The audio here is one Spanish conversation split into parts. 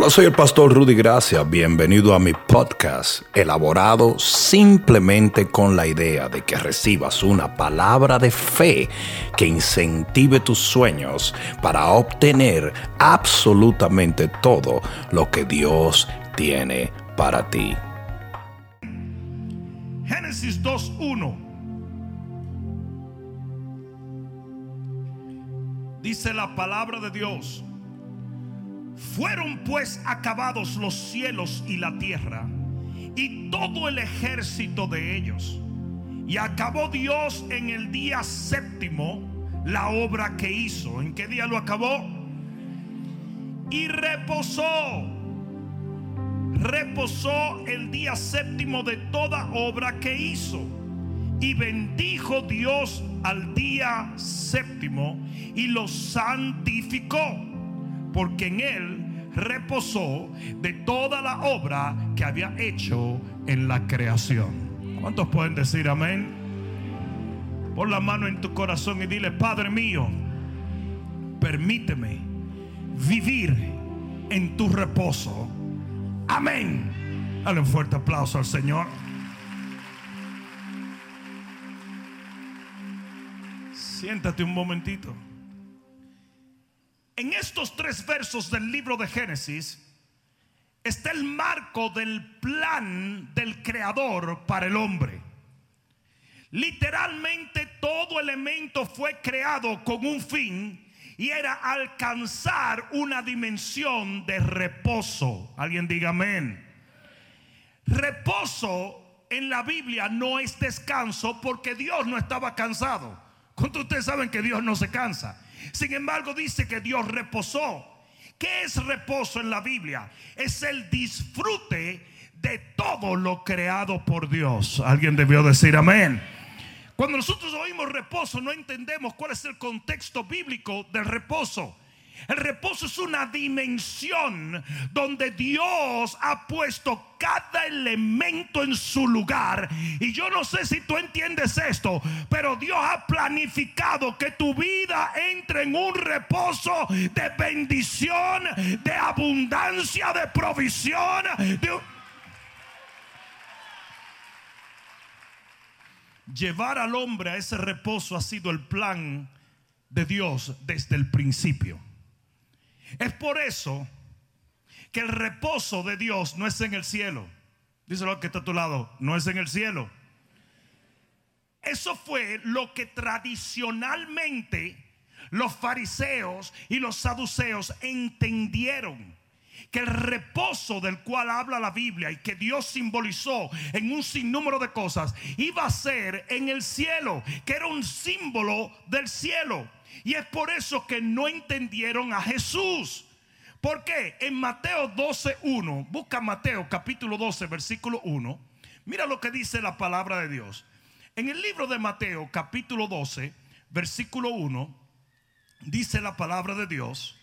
Hola, soy el pastor Rudy Gracia. Bienvenido a mi podcast, elaborado simplemente con la idea de que recibas una palabra de fe que incentive tus sueños para obtener absolutamente todo lo que Dios tiene para ti. Génesis 2.1 dice la palabra de Dios. Fueron pues acabados los cielos y la tierra y todo el ejército de ellos. Y acabó Dios en el día séptimo la obra que hizo. ¿En qué día lo acabó? Y reposó. Reposó el día séptimo de toda obra que hizo. Y bendijo Dios al día séptimo y lo santificó porque en él reposó de toda la obra que había hecho en la creación. ¿Cuántos pueden decir amén? Pon la mano en tu corazón y dile, Padre mío, permíteme vivir en tu reposo. Amén. Dale un fuerte aplauso al Señor. Siéntate un momentito. En estos tres versos del libro de Génesis está el marco del plan del creador para el hombre. Literalmente todo elemento fue creado con un fin y era alcanzar una dimensión de reposo. Alguien diga amén. Reposo en la Biblia no es descanso porque Dios no estaba cansado. ¿Cuántos de ustedes saben que Dios no se cansa? Sin embargo, dice que Dios reposó. ¿Qué es reposo en la Biblia? Es el disfrute de todo lo creado por Dios. Alguien debió decir amén. Cuando nosotros oímos reposo no entendemos cuál es el contexto bíblico del reposo. El reposo es una dimensión donde Dios ha puesto cada elemento en su lugar. Y yo no sé si tú entiendes esto, pero Dios ha planificado que tu vida entre en un reposo de bendición, de abundancia, de provisión. Llevar al hombre a ese reposo ha sido el plan de Dios desde el principio. Es por eso que el reposo de Dios no es en el cielo. Díselo que está a tu lado, no es en el cielo. Eso fue lo que tradicionalmente los fariseos y los saduceos entendieron. Que el reposo del cual habla la Biblia y que Dios simbolizó en un sinnúmero de cosas iba a ser en el cielo, que era un símbolo del cielo. Y es por eso que no entendieron a Jesús. ¿Por qué? En Mateo 12.1, busca Mateo capítulo 12, versículo 1. Mira lo que dice la palabra de Dios. En el libro de Mateo capítulo 12, versículo 1, dice la palabra de Dios.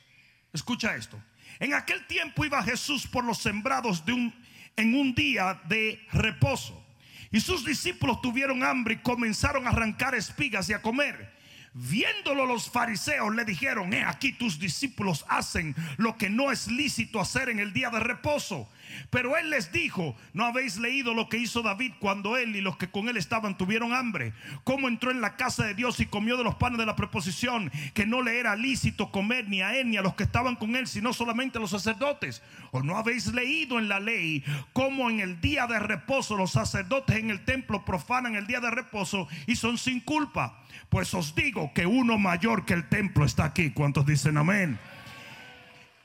Escucha esto. En aquel tiempo iba Jesús por los sembrados de un, en un día de reposo. Y sus discípulos tuvieron hambre y comenzaron a arrancar espigas y a comer. Viéndolo los fariseos le dijeron, he aquí tus discípulos hacen lo que no es lícito hacer en el día de reposo. Pero él les dijo, ¿no habéis leído lo que hizo David cuando él y los que con él estaban tuvieron hambre? Cómo entró en la casa de Dios y comió de los panes de la preposición, que no le era lícito comer ni a él ni a los que estaban con él, sino solamente a los sacerdotes. ¿O no habéis leído en la ley cómo en el día de reposo los sacerdotes en el templo profanan el día de reposo y son sin culpa? Pues os digo que uno mayor que el templo está aquí. ¿Cuántos dicen amén?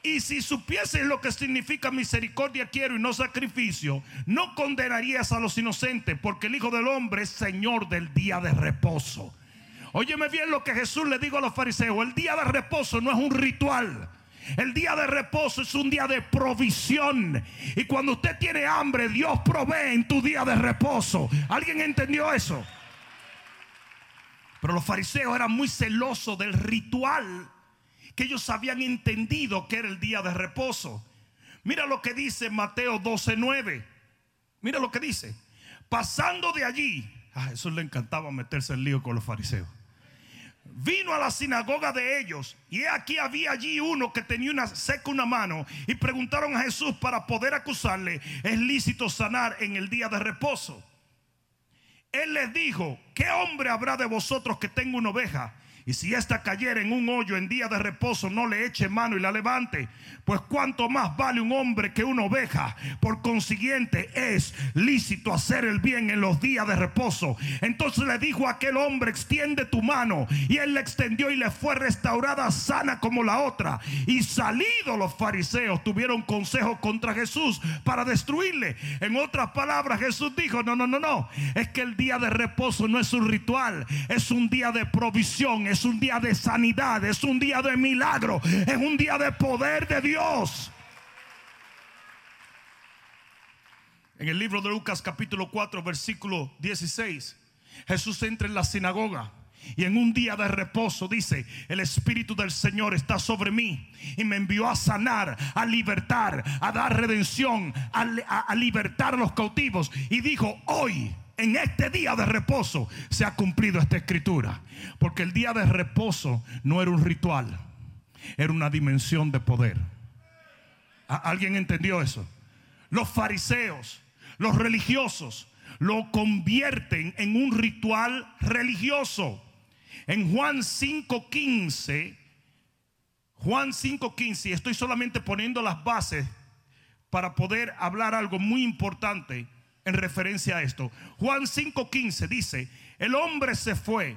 Y si supieses lo que significa misericordia quiero y no sacrificio, no condenarías a los inocentes, porque el Hijo del Hombre es Señor del día de reposo. Óyeme bien lo que Jesús le dijo a los fariseos, el día de reposo no es un ritual. El día de reposo es un día de provisión. Y cuando usted tiene hambre, Dios provee en tu día de reposo. ¿Alguien entendió eso? Pero los fariseos eran muy celosos del ritual que ellos habían entendido que era el día de reposo. Mira lo que dice Mateo 12:9. Mira lo que dice. Pasando de allí, a Jesús le encantaba meterse en lío con los fariseos. vino a la sinagoga de ellos y aquí había allí uno que tenía una seca una mano y preguntaron a Jesús para poder acusarle, ¿es lícito sanar en el día de reposo? Él les dijo, ¿qué hombre habrá de vosotros que tenga una oveja? Y si ésta cayera en un hoyo en día de reposo, no le eche mano y la levante. Pues cuánto más vale un hombre que una oveja. Por consiguiente, es lícito hacer el bien en los días de reposo. Entonces le dijo a aquel hombre, extiende tu mano. Y él le extendió y le fue restaurada sana como la otra. Y salidos los fariseos tuvieron consejo contra Jesús para destruirle. En otras palabras, Jesús dijo, no, no, no, no. Es que el día de reposo no es un ritual. Es un día de provisión es un día de sanidad, es un día de milagro, es un día de poder de Dios. En el libro de Lucas capítulo 4 versículo 16, Jesús entra en la sinagoga. Y en un día de reposo dice, el Espíritu del Señor está sobre mí y me envió a sanar, a libertar, a dar redención, a, libertar a los cautivos. Y dijo, hoy en este día de reposo se ha cumplido esta escritura. Porque el día de reposo no era un ritual, era una dimensión de poder. ¿Alguien entendió eso? Los fariseos, los religiosos, lo convierten en un ritual religioso. En Juan 5.15, Juan 5.15, estoy solamente poniendo las bases para poder hablar algo muy importante en referencia a esto. Juan 5:15 dice, el hombre se fue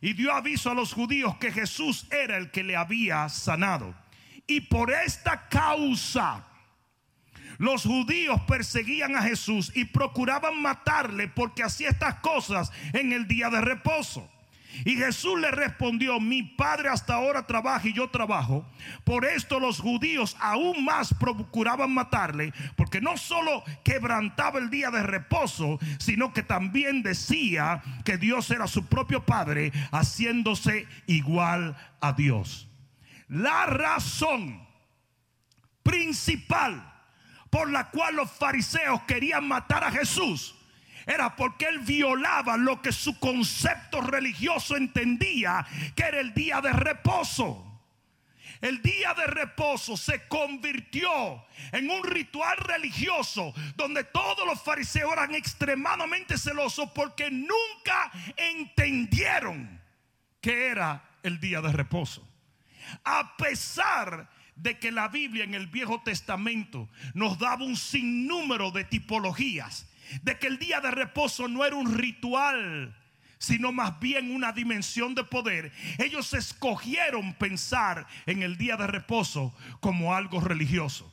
y dio aviso a los judíos que Jesús era el que le había sanado. Y por esta causa los judíos perseguían a Jesús y procuraban matarle porque hacía estas cosas en el día de reposo. Y Jesús le respondió, mi padre hasta ahora trabaja y yo trabajo. Por esto los judíos aún más procuraban matarle, porque no solo quebrantaba el día de reposo, sino que también decía que Dios era su propio padre, haciéndose igual a Dios. La razón principal por la cual los fariseos querían matar a Jesús era porque él violaba lo que su concepto religioso entendía que era el día de reposo. El día de reposo se convirtió en un ritual religioso donde todos los fariseos eran extremadamente celosos porque nunca entendieron que era el día de reposo. A pesar de que la Biblia en el Viejo Testamento nos daba un sinnúmero de tipologías de que el día de reposo no era un ritual, sino más bien una dimensión de poder. Ellos escogieron pensar en el día de reposo como algo religioso.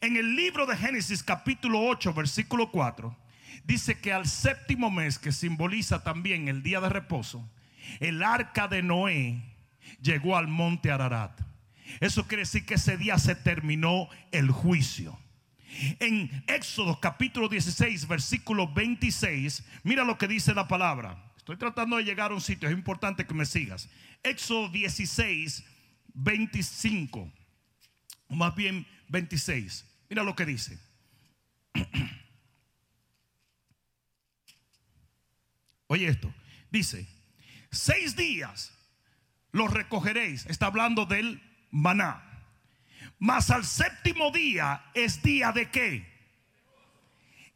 En el libro de Génesis capítulo 8 versículo 4 dice que al séptimo mes que simboliza también el día de reposo, el arca de Noé llegó al monte Ararat. Eso quiere decir que ese día se terminó el juicio. En Éxodo capítulo 16, versículo 26, mira lo que dice la palabra. Estoy tratando de llegar a un sitio, es importante que me sigas. Éxodo 16, 25, más bien 26. Mira lo que dice. Oye esto, dice, seis días los recogeréis. Está hablando del maná. Mas al séptimo día es día de qué?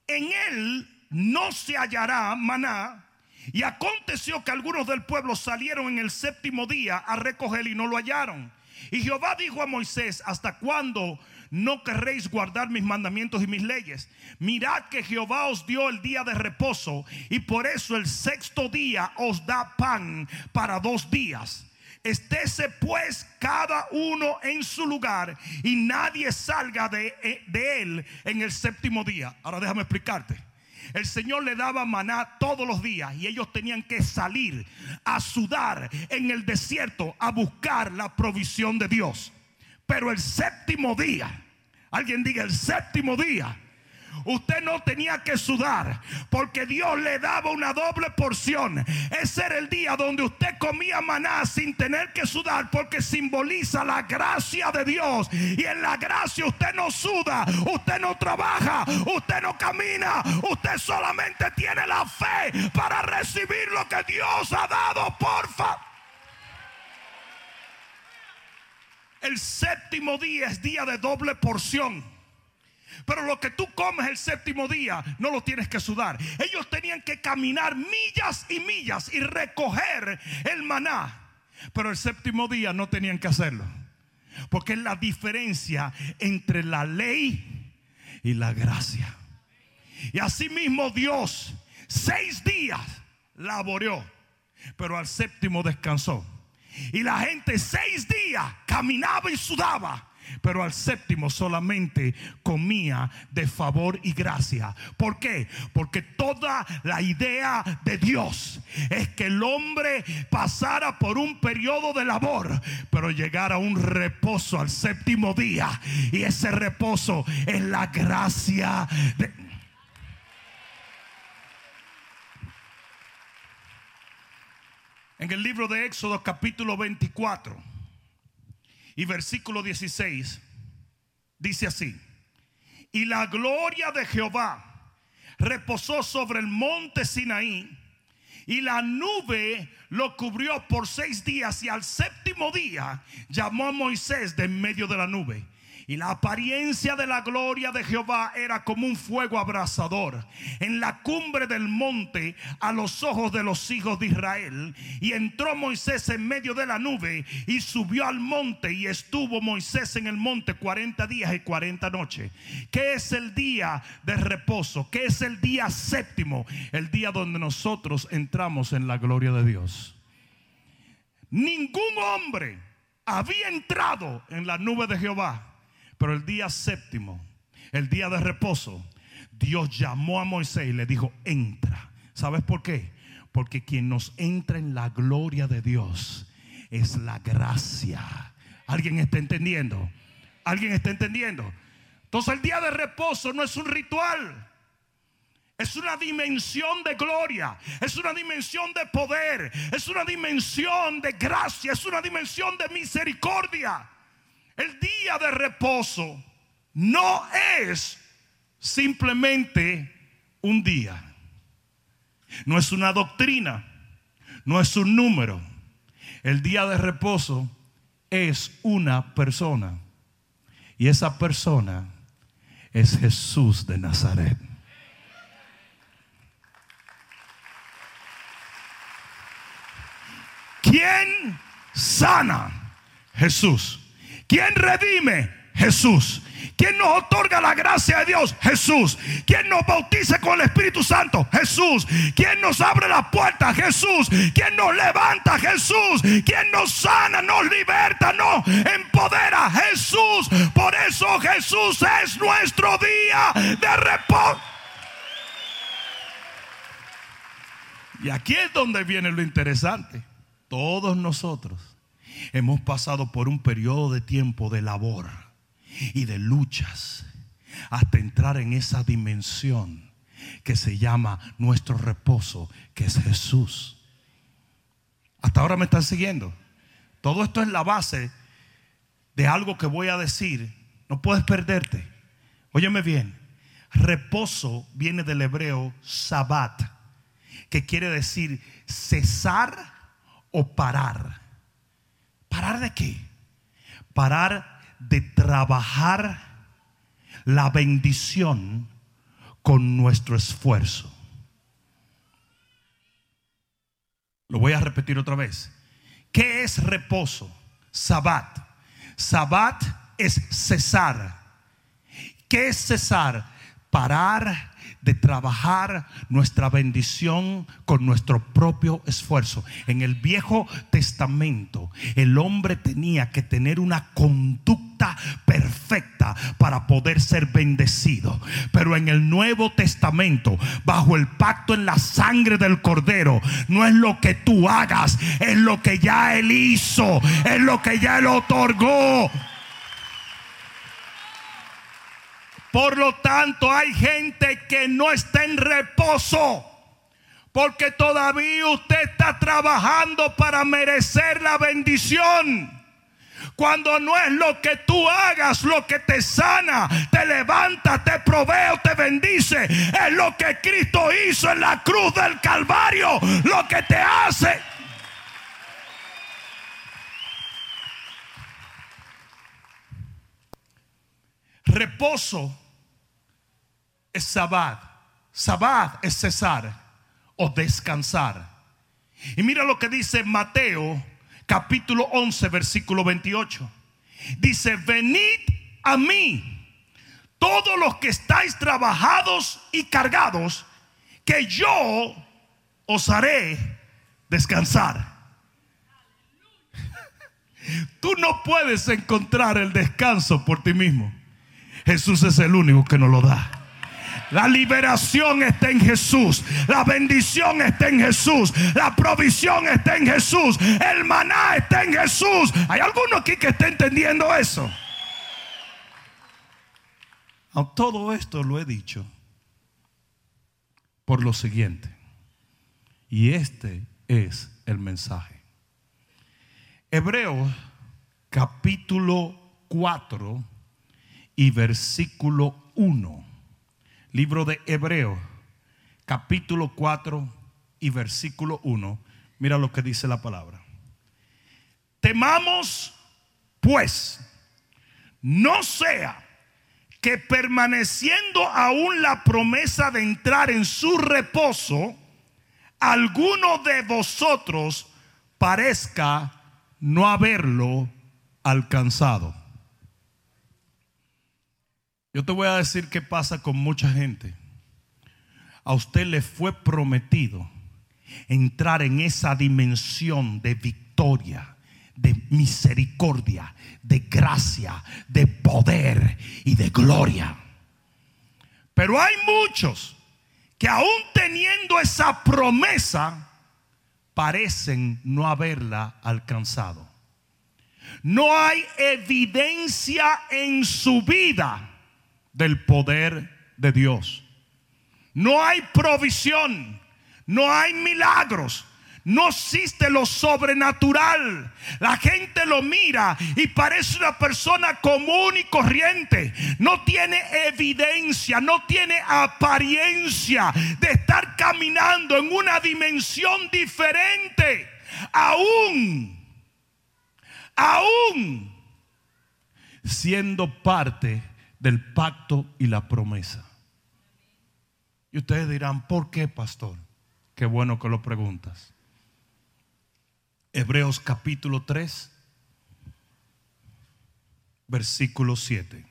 En él no se hallará maná. Y aconteció que algunos del pueblo salieron en el séptimo día a recoger y no lo hallaron. Y Jehová dijo a Moisés, ¿hasta cuándo no querréis guardar mis mandamientos y mis leyes? Mirad que Jehová os dio el día de reposo y por eso el sexto día os da pan para dos días. Estése pues cada uno en su lugar y nadie salga de, eh, de, él en el séptimo día. Ahora déjame explicarte. El Señor le daba maná todos los días y ellos tenían que salir a sudar en el desierto a buscar la provisión de Dios. Pero el séptimo día, alguien diga el séptimo día, Usted no tenía que sudar porque Dios le daba una doble porción. Ese era el día donde usted comía maná sin tener que sudar porque simboliza la gracia de Dios. Y en la gracia usted no suda, usted no trabaja, usted no camina, usted solamente tiene la fe para recibir lo que Dios ha dado, porfa. el séptimo día es día de doble porción. Pero lo que tú comes el séptimo día no lo tienes que sudar. Ellos tenían que caminar millas y millas y recoger el maná. Pero el séptimo día no tenían que hacerlo. Porque es la diferencia entre la ley y la gracia. Y asimismo Dios seis días laboreó, pero al séptimo descansó. Y la gente seis días caminaba y sudaba pero al séptimo solamente comía de favor y gracia. ¿Por qué? Porque toda la idea de Dios es que el hombre pasara por un periodo de labor, pero llegara a un reposo al séptimo día. Y ese reposo es la gracia de... En el libro de Éxodo capítulo 24 y versículo 16 dice así, y la gloria de Jehová reposó sobre el monte Sinaí y la nube lo cubrió por seis días y al séptimo día llamó a Moisés de en medio de la nube y la apariencia de la gloria de Jehová era como un fuego abrasador en la cumbre del monte a los ojos de los hijos de Israel. Y entró Moisés en medio de la nube y subió al monte y estuvo Moisés en el monte 40 días y 40 noches. ¿Qué es el día de reposo? ¿Qué es el día séptimo? El día donde nosotros entramos en la gloria de Dios. Ningún hombre había entrado en la nube de Jehová pero el día séptimo, el día de reposo, Dios llamó a Moisés y le dijo, entra. ¿Sabes por qué? Porque quien nos entra en la gloria de Dios es la gracia. ¿Alguien está entendiendo? ¿Alguien está entendiendo? Entonces el día de reposo no es un ritual. Es una dimensión de gloria, es una dimensión de poder, es una dimensión de gracia, es una dimensión de misericordia. El día de reposo no es simplemente un día. No es una doctrina, no es un número. El día de reposo es una persona. Y esa persona es Jesús de Nazaret. ¿Quién sana? Jesús. ¿Quién redime? Jesús. ¿Quién nos otorga la gracia de Dios? Jesús. ¿Quién nos bautiza con el Espíritu Santo? Jesús. ¿Quién nos abre la puerta? Jesús. ¿Quién nos levanta? Jesús. ¿Quién nos sana, nos liberta, nos empodera? Jesús. Por eso Jesús es nuestro día de reposo. Y aquí es donde viene lo interesante. Todos nosotros hemos pasado por un periodo de tiempo de labor y de luchas hasta entrar en esa dimensión que se llama nuestro reposo, que es Jesús. Hasta ahora me están siguiendo. Todo esto es la base de algo que voy a decir. No puedes perderte. Óyeme bien. Reposo viene del hebreo sabat, que quiere decir cesar o parar. ¿Parar de qué? Parar de trabajar la bendición con nuestro esfuerzo. Lo voy a repetir otra vez. ¿Qué es reposo? Sabbat. Sabbat es cesar. ¿Qué es cesar? Parar de trabajar nuestra bendición con nuestro propio esfuerzo. En el Viejo Testamento el hombre tenía que tener una conducta perfecta para poder ser bendecido. Pero en el Nuevo Testamento, bajo el pacto en la sangre del Cordero, no es lo que tú hagas, es lo que ya Él hizo, es lo que ya Él otorgó. Por lo tanto, hay gente que no está en reposo. Porque todavía usted está trabajando para merecer la bendición. Cuando no es lo que tú hagas lo que te sana, te levanta, te provee o te bendice. Es lo que Cristo hizo en la cruz del Calvario. Lo que te hace. Reposo es sabbat. Sabbat es cesar o descansar. Y mira lo que dice Mateo capítulo 11 versículo 28. Dice, venid a mí todos los que estáis trabajados y cargados, que yo os haré descansar. Tú no puedes encontrar el descanso por ti mismo. Jesús es el único que nos lo da. La liberación está en Jesús. La bendición está en Jesús. La provisión está en Jesús. El maná está en Jesús. ¿Hay alguno aquí que esté entendiendo eso? Todo esto lo he dicho por lo siguiente. Y este es el mensaje. Hebreos capítulo 4 y versículo 1. Libro de Hebreos capítulo 4 y versículo 1. Mira lo que dice la palabra. Temamos pues, no sea que permaneciendo aún la promesa de entrar en su reposo, alguno de vosotros parezca no haberlo alcanzado. Yo te voy a decir qué pasa con mucha gente. A usted le fue prometido entrar en esa dimensión de victoria, de misericordia, de gracia, de poder y de gloria. Pero hay muchos que aún teniendo esa promesa, parecen no haberla alcanzado. No hay evidencia en su vida del poder de Dios. No hay provisión, no hay milagros, no existe lo sobrenatural. La gente lo mira y parece una persona común y corriente. No tiene evidencia, no tiene apariencia de estar caminando en una dimensión diferente. Aún, aún siendo parte del pacto y la promesa. Y ustedes dirán, ¿por qué, pastor? Qué bueno que lo preguntas. Hebreos capítulo 3, versículo 7.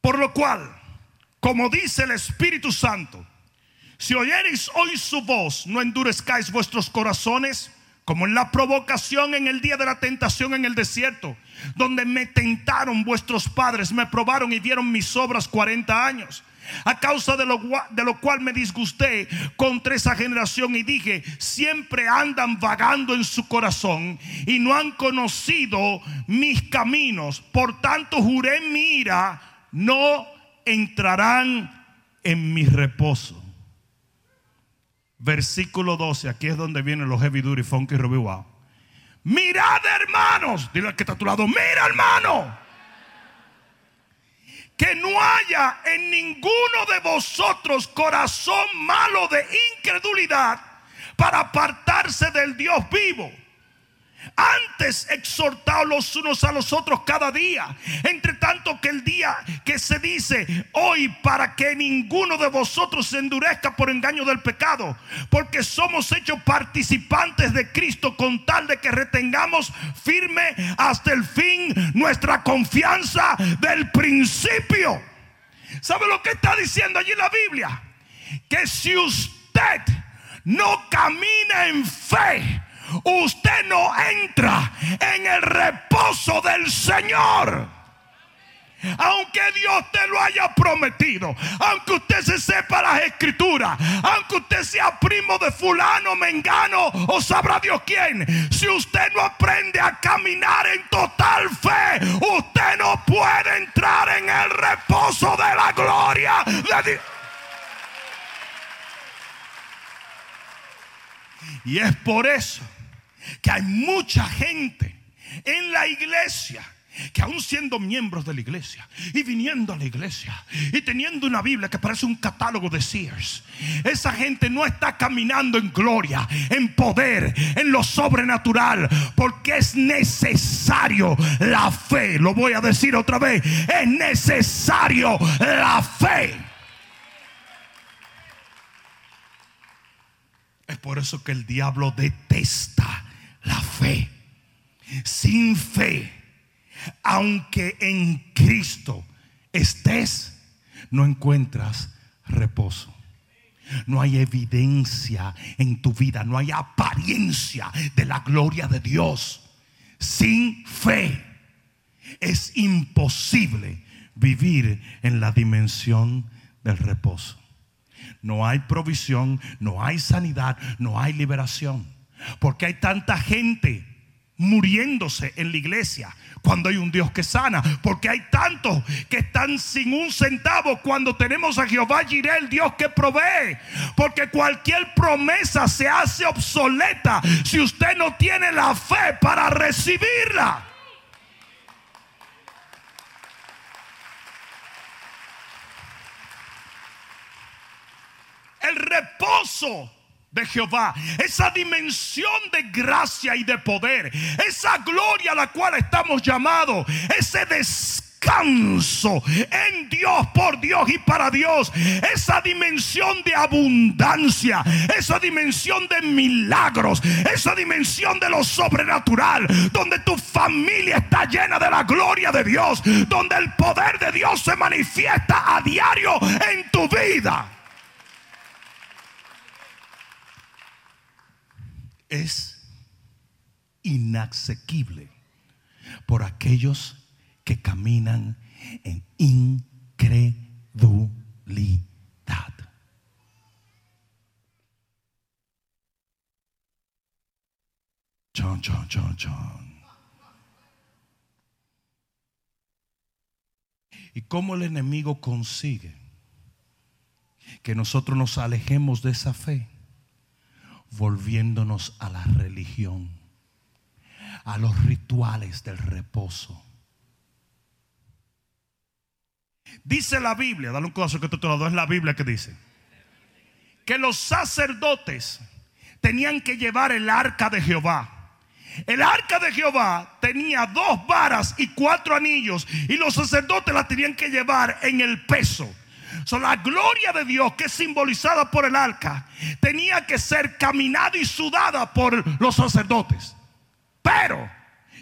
Por lo cual, como dice el Espíritu Santo, si oyereis hoy su voz, no endurezcáis vuestros corazones, como en la provocación en el día de la tentación en el desierto, donde me tentaron vuestros padres, me probaron y dieron mis obras 40 años a causa de lo, de lo cual me disgusté contra esa generación y dije, siempre andan vagando en su corazón y no han conocido mis caminos. Por tanto, juré mi ira, no entrarán en mi reposo. Versículo 12, aquí es donde vienen los heavy duty, funky, Robbie Wow. Mirad hermanos, dile al que está a tu lado, mira hermano que no haya en ninguno de vosotros corazón malo de incredulidad para apartarse del Dios vivo antes exhortaos los unos a los otros cada día. Entre tanto que el día que se dice hoy para que ninguno de vosotros se endurezca por engaño del pecado. Porque somos hechos participantes de Cristo con tal de que retengamos firme hasta el fin nuestra confianza del principio. ¿Sabe lo que está diciendo allí la Biblia? Que si usted no camina en fe, usted no entra en el reposo del Señor. Aunque Dios te lo haya prometido, aunque usted se sepa las escrituras, aunque usted sea primo de fulano, mengano o sabrá Dios quién, si usted no aprende a caminar en total fe, usted no puede entrar en el reposo de la gloria de Dios. Y es por eso que hay mucha gente en la iglesia que aún siendo miembros de la iglesia y viniendo a la iglesia y teniendo una Biblia que parece un catálogo de Sears, esa gente no está caminando en gloria, en poder, en lo sobrenatural, porque es necesario la fe. Lo voy a decir otra vez, es necesario la fe. Es por eso que el diablo detesta la fe. Sin fe aunque en Cristo estés, no encuentras reposo. No hay evidencia en tu vida, no hay apariencia de la gloria de Dios. Sin fe es imposible vivir en la dimensión del reposo. No hay provisión, no hay sanidad, no hay liberación. Porque hay tanta gente muriéndose en la iglesia cuando hay un Dios que sana. Porque hay tantos que están sin un centavo cuando tenemos a Jehová Jireh, el Dios que provee. Porque cualquier promesa se hace obsoleta si usted no tiene la fe para recibirla. El reposo de Jehová, esa dimensión de gracia y de poder, esa gloria a la cual estamos llamados, ese descanso en Dios, por Dios y para Dios, esa dimensión de abundancia, esa dimensión de milagros, esa dimensión de lo sobrenatural, donde tu familia está llena de la gloria de Dios, donde el poder de Dios se manifiesta a diario en tu vida. Es inasequible por aquellos que caminan en incredulidad. Chon, chon, chon, chon. ¿Y cómo el enemigo consigue que nosotros nos alejemos de esa fe? Volviéndonos a la religión, a los rituales del reposo. Dice la Biblia, dale un codazo que te lo es la Biblia que dice, que los sacerdotes tenían que llevar el arca de Jehová. El arca de Jehová tenía dos varas y cuatro anillos y los sacerdotes la tenían que llevar en el peso. La gloria de Dios que es simbolizada por el arca tenía que ser caminada y sudada por los sacerdotes. Pero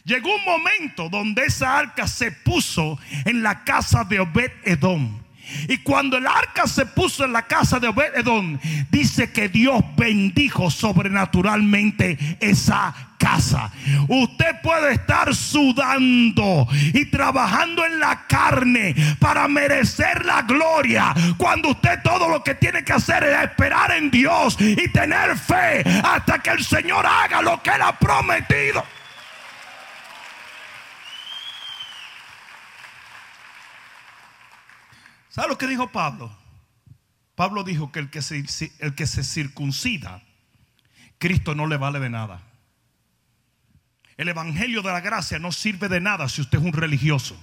llegó un momento donde esa arca se puso en la casa de Obed Edom. Y cuando el arca se puso en la casa de Obed Edom, dice que Dios bendijo sobrenaturalmente esa casa. Usted puede estar sudando y trabajando en la carne para merecer la gloria. Cuando usted todo lo que tiene que hacer es esperar en Dios y tener fe hasta que el Señor haga lo que Él ha prometido. ¿Sabe lo que dijo Pablo? Pablo dijo que el que se, el que se circuncida, Cristo no le vale de nada. El Evangelio de la Gracia no sirve de nada si usted es un religioso,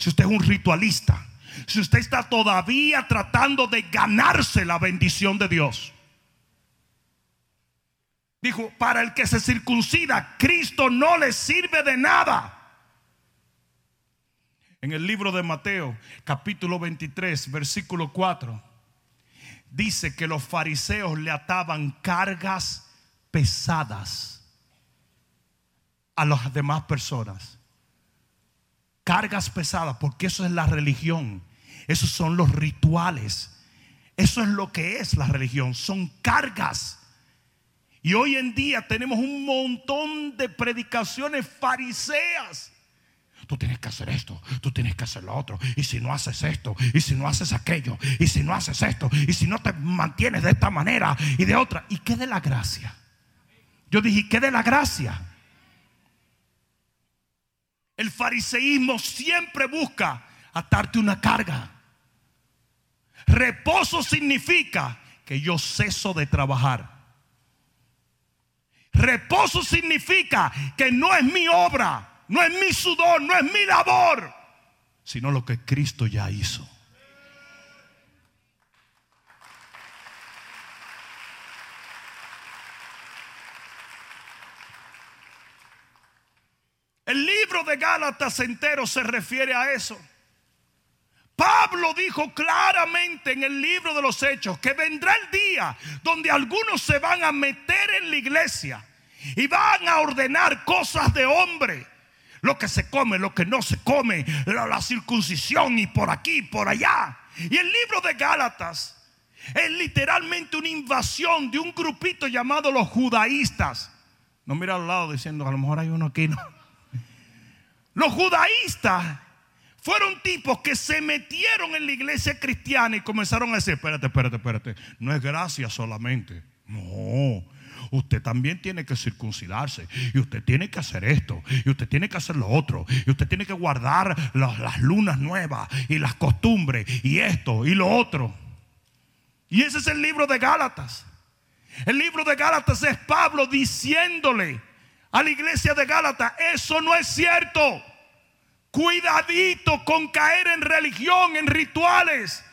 si usted es un ritualista, si usted está todavía tratando de ganarse la bendición de Dios. Dijo, para el que se circuncida, Cristo no le sirve de nada. En el libro de Mateo, capítulo 23, versículo 4, dice que los fariseos le ataban cargas pesadas a las demás personas. Cargas pesadas, porque eso es la religión. Esos son los rituales. Eso es lo que es la religión. Son cargas. Y hoy en día tenemos un montón de predicaciones fariseas tú tienes que hacer esto, tú tienes que hacer lo otro. Y si no haces esto, y si no haces aquello, y si no haces esto, y si no te mantienes de esta manera y de otra, ¿y qué de la gracia? Yo dije, ¿qué de la gracia? El fariseísmo siempre busca atarte una carga. Reposo significa que yo ceso de trabajar. Reposo significa que no es mi obra, no es mi sudor, no es mi labor, sino lo que Cristo ya hizo. El libro de Gálatas entero se refiere a eso. Pablo dijo claramente en el libro de los Hechos que vendrá el día donde algunos se van a meter en la iglesia y van a ordenar cosas de hombre. Lo que se come, lo que no se come, la, circuncisión y por aquí, por allá. Y el libro de Gálatas es literalmente una invasión de un grupito llamado los judaístas. No mira al lado diciendo, a lo mejor hay uno aquí, no. Los judaístas fueron tipos que se metieron en la iglesia cristiana y comenzaron a decir, espérate, espérate, espérate, no es gracia solamente. No, usted también tiene que circuncidarse y usted tiene que hacer esto y usted tiene que hacer lo otro y usted tiene que guardar las, lunas nuevas y las costumbres y esto y lo otro. Y ese es el libro de Gálatas. El libro de Gálatas es Pablo diciéndole a la iglesia de Gálatas, eso no es cierto. Cuidadito con caer en religión, en rituales,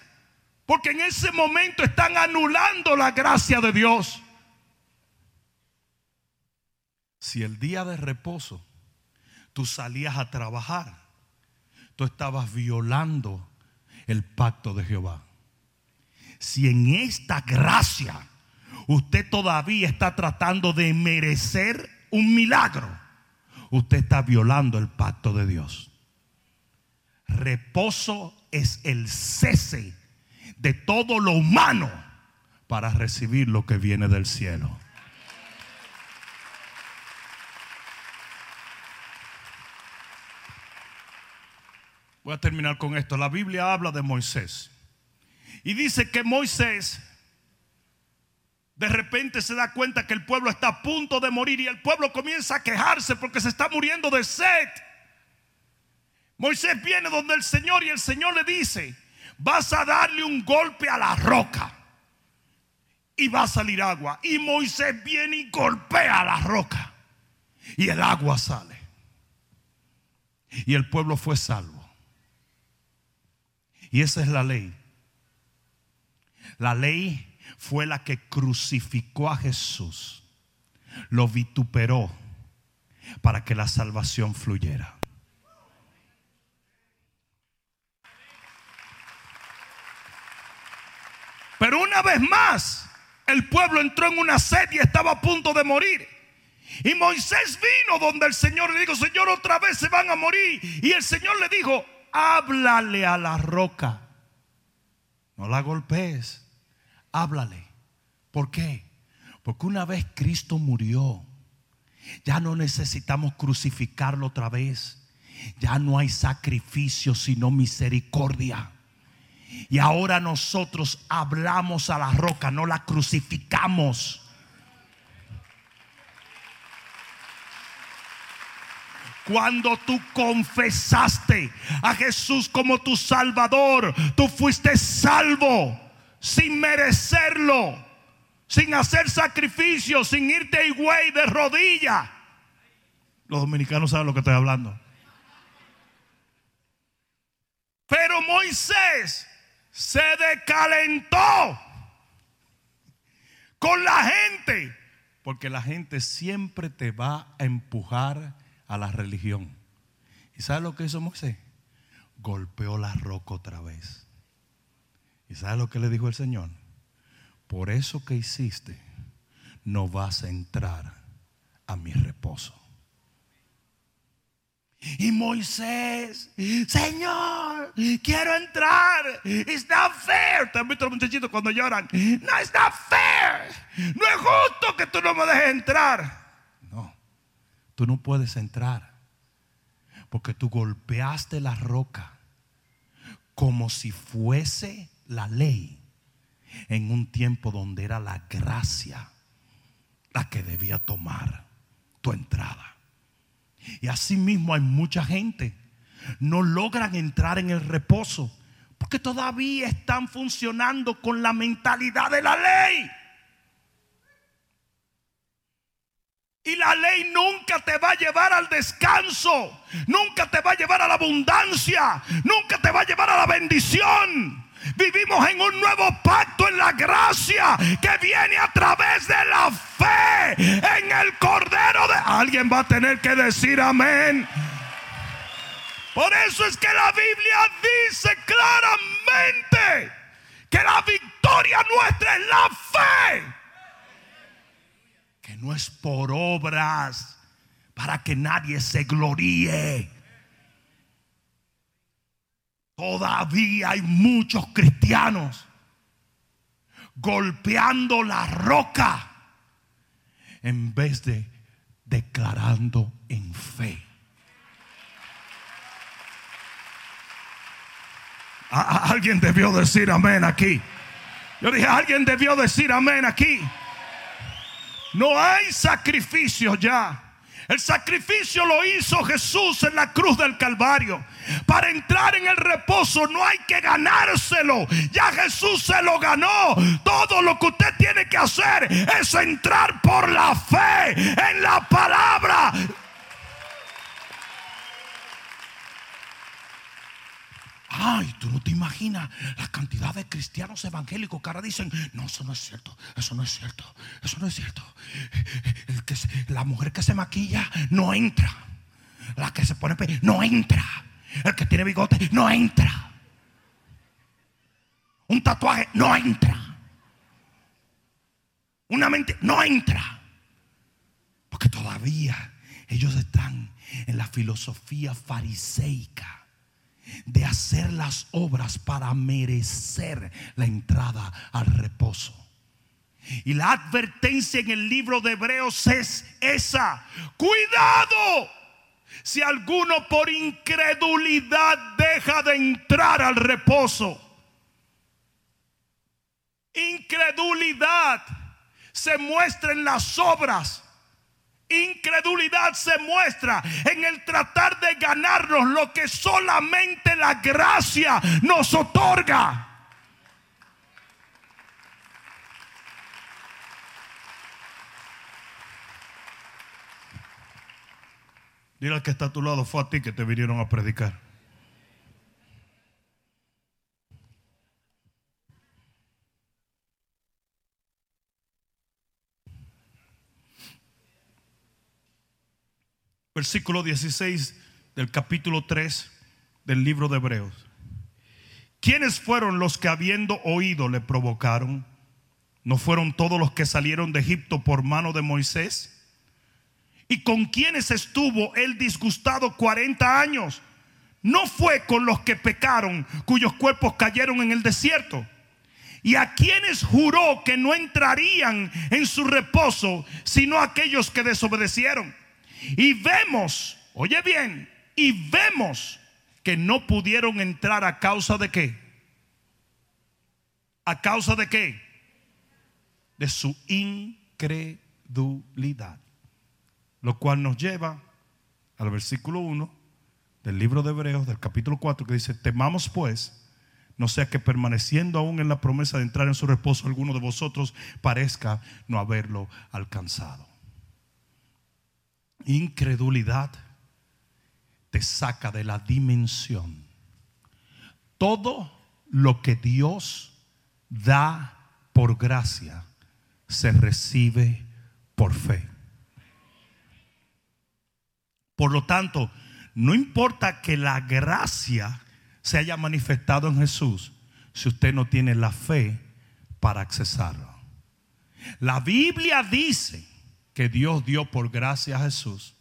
porque en ese momento están anulando la gracia de Dios. Si el día de reposo tú salías a trabajar, tú estabas violando el pacto de Jehová. Si en esta gracia usted todavía está tratando de merecer un milagro, usted está violando el pacto de Dios. Reposo es el cese de todo lo humano para recibir lo que viene del cielo. Voy a terminar con esto. La Biblia habla de Moisés. Y dice que Moisés de repente se da cuenta que el pueblo está a punto de morir y el pueblo comienza a quejarse porque se está muriendo de sed. Moisés viene donde el Señor y el Señor le dice, vas a darle un golpe a la roca y va a salir agua. Y Moisés viene y golpea la roca y el agua sale. Y el pueblo fue salvo. Y esa es la ley. La ley fue la que crucificó a Jesús, lo vituperó para que la salvación fluyera. Pero una vez más, el pueblo entró en una sed y estaba a punto de morir. Y Moisés vino donde el Señor le dijo, Señor, otra vez se van a morir. Y el Señor le dijo, háblale a la roca. No la golpees háblale. ¿Por qué? Porque una vez Cristo murió, ya no necesitamos crucificarlo otra vez. Ya no hay sacrificio sino misericordia. Y ahora nosotros hablamos a la roca, no la crucificamos. Cuando tú confesaste a Jesús como tu Salvador, tú fuiste salvo sin merecerlo, sin hacer sacrificio, sin irte güey de rodilla. Los dominicanos saben lo que estoy hablando. Pero Moisés se decalentó con la gente, porque la gente siempre te va a empujar a la religión. ¿Y sabes lo que hizo Moisés? Golpeó la roca otra vez. ¿Y sabes lo que le dijo el Señor? Por eso que hiciste, no vas a entrar a mi reposo. Y Moisés, Señor, quiero entrar. It's not fair. ¿Te los muchachitos cuando lloran? No, it's not fair. No es justo que tú no me dejes entrar. Tú no puedes entrar. Porque tú golpeaste la roca como si fuese la ley en un tiempo donde era la gracia la que debía tomar tu entrada. Y así mismo hay mucha gente no logran entrar en el reposo porque todavía están funcionando con la mentalidad de la ley. Y la ley nunca te va a llevar al descanso, nunca te va a llevar a la abundancia, nunca te va a llevar a la bendición. Vivimos en un nuevo pacto en la gracia que viene a través de la fe en el Cordero de... Alguien va a tener que decir amén. Por eso es que la Biblia dice claramente que la victoria nuestra es la fe no es por obras para que nadie se gloríe. Todavía hay muchos cristianos golpeando la roca en vez de declarando en fe. alguien debió decir amén aquí. Yo dije, alguien debió decir amén aquí. No hay sacrificio ya. El sacrificio lo hizo Jesús en la cruz del Calvario. Para entrar en el reposo no hay que ganárselo. Ya Jesús se lo ganó. Todo lo que usted tiene que hacer es entrar por la fe en la palabra Ay, tú no te imaginas la cantidad de cristianos evangélicos que ahora dicen, no, eso no es cierto, eso no es cierto, eso no es cierto. la mujer que se maquilla no entra. La que se pone no entra. El que tiene bigote no entra. Un tatuaje no entra. Una mente no entra. Porque todavía ellos están en la filosofía fariseica de hacer las obras para merecer la entrada al reposo. Y la advertencia en el libro de Hebreos es esa. Cuidado. Si alguno por incredulidad deja de entrar al reposo. Incredulidad se muestra en las obras Incredulidad se muestra en el tratar de ganarnos lo que solamente la gracia nos otorga. Dile al que está a tu lado, fue a ti que te vinieron a predicar. Versículo 16 del capítulo 3 del libro de Hebreos. ¿Quiénes fueron los que habiendo oído le provocaron? ¿No fueron todos los que salieron de Egipto por mano de Moisés? ¿Y con quiénes estuvo él disgustado 40 años? No fue con los que pecaron, cuyos cuerpos cayeron en el desierto. Y a quienes juró que no entrarían en su reposo, sino aquellos que desobedecieron. Y vemos, oye bien, y vemos que no pudieron entrar a causa de qué? ¿A causa de qué? De su incredulidad. Lo cual nos lleva al versículo 1 del libro de Hebreos, del capítulo 4, que dice, temamos pues, no sea que permaneciendo aún en la promesa de entrar en su reposo, alguno de vosotros parezca no haberlo alcanzado incredulidad te saca de la dimensión. Todo lo que Dios da por gracia se recibe por fe. Por lo tanto, no importa que la gracia se haya manifestado en Jesús si usted no tiene la fe para accesarlo. La Biblia dice que Dios dio por gracia a Jesús,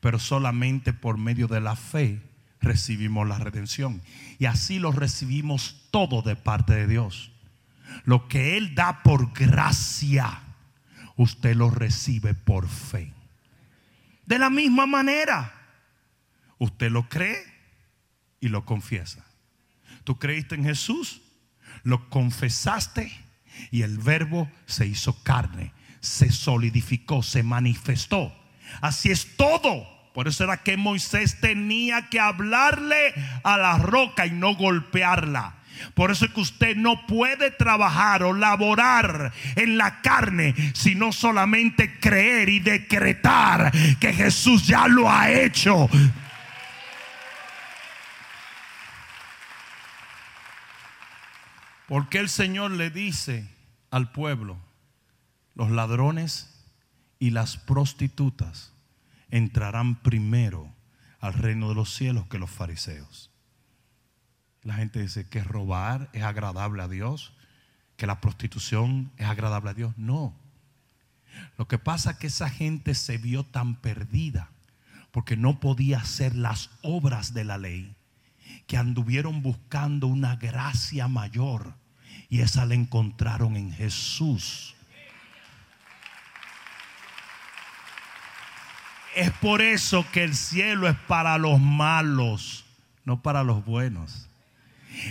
pero solamente por medio de la fe recibimos la redención. Y así lo recibimos todo de parte de Dios. Lo que Él da por gracia, usted lo recibe por fe. De la misma manera, usted lo cree y lo confiesa. Tú creíste en Jesús, lo confesaste y el verbo se hizo carne se solidificó, se manifestó. Así es todo. Por eso era que Moisés tenía que hablarle a la roca y no golpearla. Por eso es que usted no puede trabajar o laborar en la carne, sino solamente creer y decretar que Jesús ya lo ha hecho. Porque el Señor le dice al pueblo, los ladrones y las prostitutas entrarán primero al reino de los cielos que los fariseos. La gente dice que robar es agradable a Dios, que la prostitución es agradable a Dios. No. Lo que pasa es que esa gente se vio tan perdida porque no podía hacer las obras de la ley que anduvieron buscando una gracia mayor y esa la encontraron en Jesús. Es por eso que el cielo es para los malos, no para los buenos.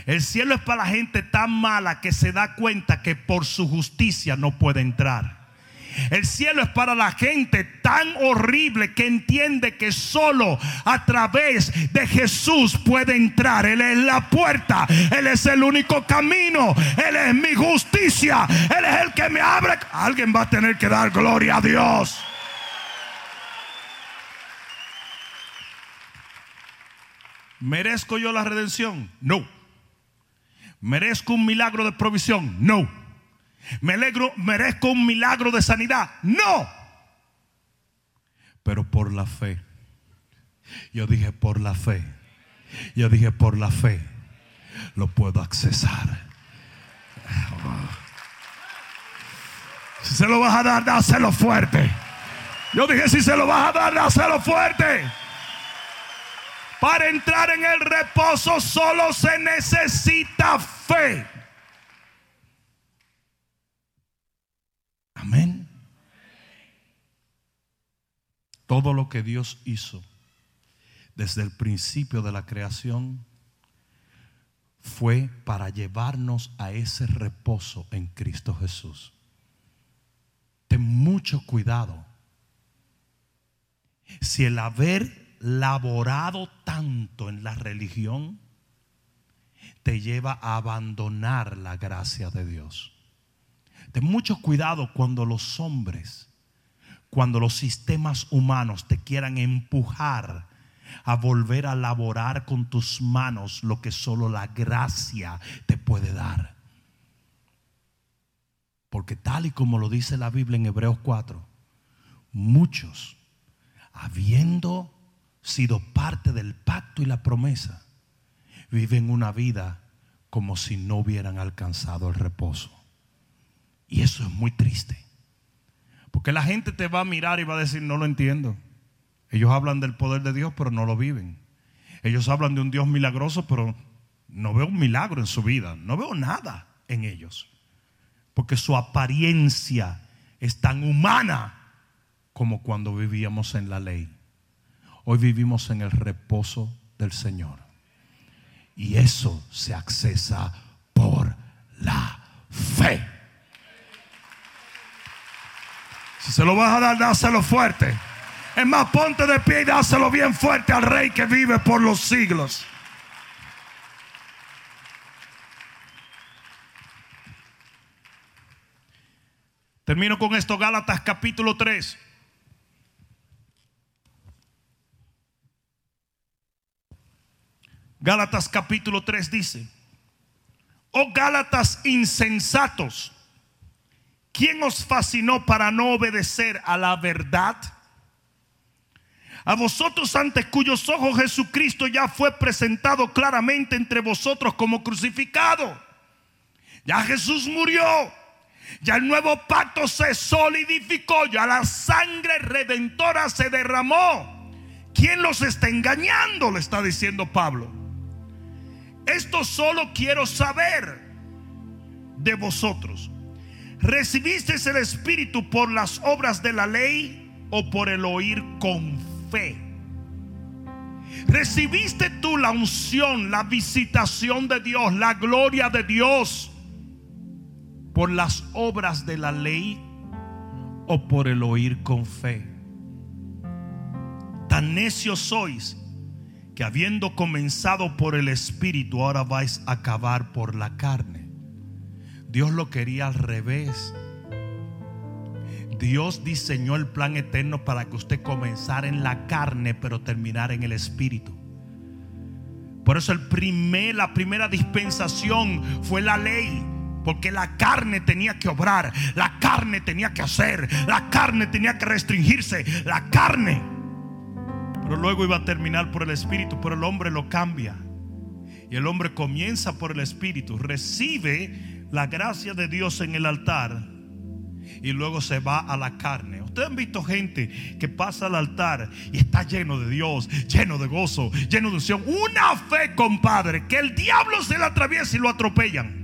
El cielo es para la gente tan mala que se da cuenta que por su justicia no puede entrar. El cielo es para la gente tan horrible que entiende que solo a través de Jesús puede entrar. Él es la puerta, Él es el único camino, Él es mi justicia, Él es el que me abre. Alguien va a tener que dar gloria a Dios. ¿Merezco yo la redención? No. ¿Merezco un milagro de provisión? No. ¿Me alegro, ¿Merezco un milagro de sanidad? No. Pero por la fe. Yo dije por la fe. Yo dije por la fe. Lo puedo accesar. Si se lo vas a dar, dáselo fuerte. Yo dije, si se lo vas a dar, dáselo fuerte. Para entrar en el reposo solo se necesita fe. Amén. Todo lo que Dios hizo desde el principio de la creación fue para llevarnos a ese reposo en Cristo Jesús. Ten mucho cuidado. Si el haber laborado tanto en la religión te lleva a abandonar la gracia de Dios. Ten mucho cuidado cuando los hombres, cuando los sistemas humanos te quieran empujar a volver a laborar con tus manos lo que solo la gracia te puede dar. Porque tal y como lo dice la Biblia en Hebreos 4, muchos, habiendo sido parte del pacto y la promesa, viven una vida como si no hubieran alcanzado el reposo. Y eso es muy triste. Porque la gente te va a mirar y va a decir, no lo entiendo. Ellos hablan del poder de Dios, pero no lo viven. Ellos hablan de un Dios milagroso, pero no veo un milagro en su vida. No veo nada en ellos. Porque su apariencia es tan humana como cuando vivíamos en la ley. Hoy vivimos en el reposo del Señor. Y eso se accesa por la fe. Si se lo vas a dar, dáselo fuerte. Es más, ponte de pie y dáselo bien fuerte al Rey que vive por los siglos. Termino con esto, Gálatas capítulo 3. Gálatas capítulo 3 dice, oh Gálatas insensatos, ¿quién os fascinó para no obedecer a la verdad? A vosotros ante cuyos ojos Jesucristo ya fue presentado claramente entre vosotros como crucificado. Ya Jesús murió. Ya el nuevo pacto se solidificó. Ya la sangre redentora se derramó. ¿Quién los está engañando? Le está diciendo Pablo. Esto solo quiero saber de vosotros. ¿Recibiste el Espíritu por las obras de la ley o por el oír con fe? ¿Recibiste tú la unción, la visitación de Dios, la gloria de Dios por las obras de la ley o por el oír con fe? Tan necios sois que habiendo comenzado por el Espíritu, ahora vais a acabar por la carne. Dios lo quería al revés. Dios diseñó el plan eterno para que usted comenzara en la carne, pero terminara en el Espíritu. Por eso el primer, la primera dispensación fue la ley. Porque la carne tenía que obrar, la carne tenía que hacer, la carne tenía que restringirse, la carne. Pero luego iba a terminar por el Espíritu, pero el hombre lo cambia. Y el hombre comienza por el Espíritu, recibe la gracia de Dios en el altar y luego se va a la carne. Ustedes han visto gente que pasa al altar y está lleno de Dios, lleno de gozo, lleno de unción. Una fe, compadre, que el diablo se le atraviesa y lo atropellan.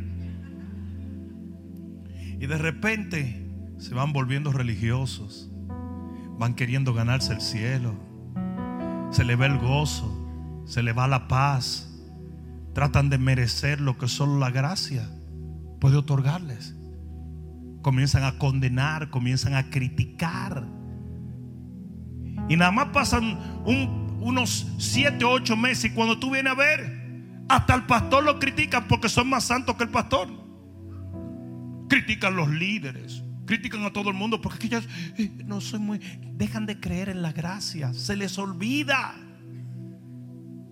Y de repente se van volviendo religiosos, van queriendo ganarse el cielo, se le va el gozo, se le va la paz, tratan de merecer lo que solo la gracia puede otorgarles comienzan a condenar, comienzan a criticar. Y nada más pasan unos 7, 8 meses y cuando tú vienes a ver, hasta el pastor lo critican porque son más santos que el pastor. Critican los líderes, critican a todo el mundo porque ellos eh, no soy muy, dejan de creer en la gracia, se les olvida.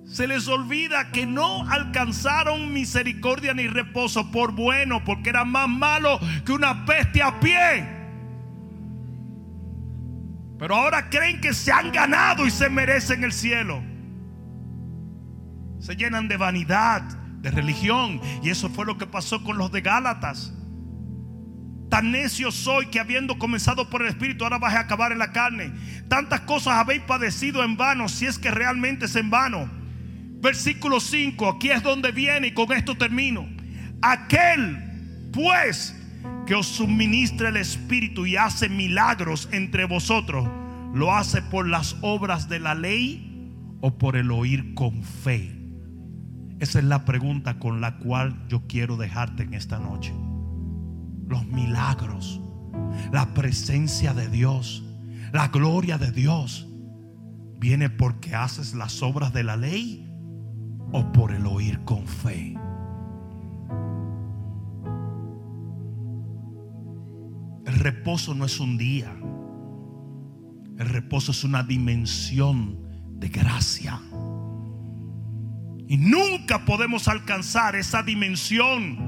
Se les olvida que no alcanzaron misericordia ni reposo por bueno, porque eran más malos que una peste a pie. Pero ahora creen que se han ganado y se merecen el cielo. Se llenan de vanidad, de religión. Y eso fue lo que pasó con los de Gálatas. Tan necio soy que habiendo comenzado por el Espíritu, ahora vas a acabar en la carne. Tantas cosas habéis padecido en vano, si es que realmente es en vano. Versículo 5, aquí es donde viene y con esto termino. Aquel, pues, que os suministra el Espíritu y hace milagros entre vosotros, ¿lo hace por las obras de la ley o por el oír con fe? Esa es la pregunta con la cual yo quiero dejarte en esta noche. Los milagros, la presencia de Dios, la gloria de Dios, ¿viene porque haces las obras de la ley o por el oír con fe. El reposo no es un día. El reposo es una dimensión de gracia. Y nunca podemos alcanzar esa dimensión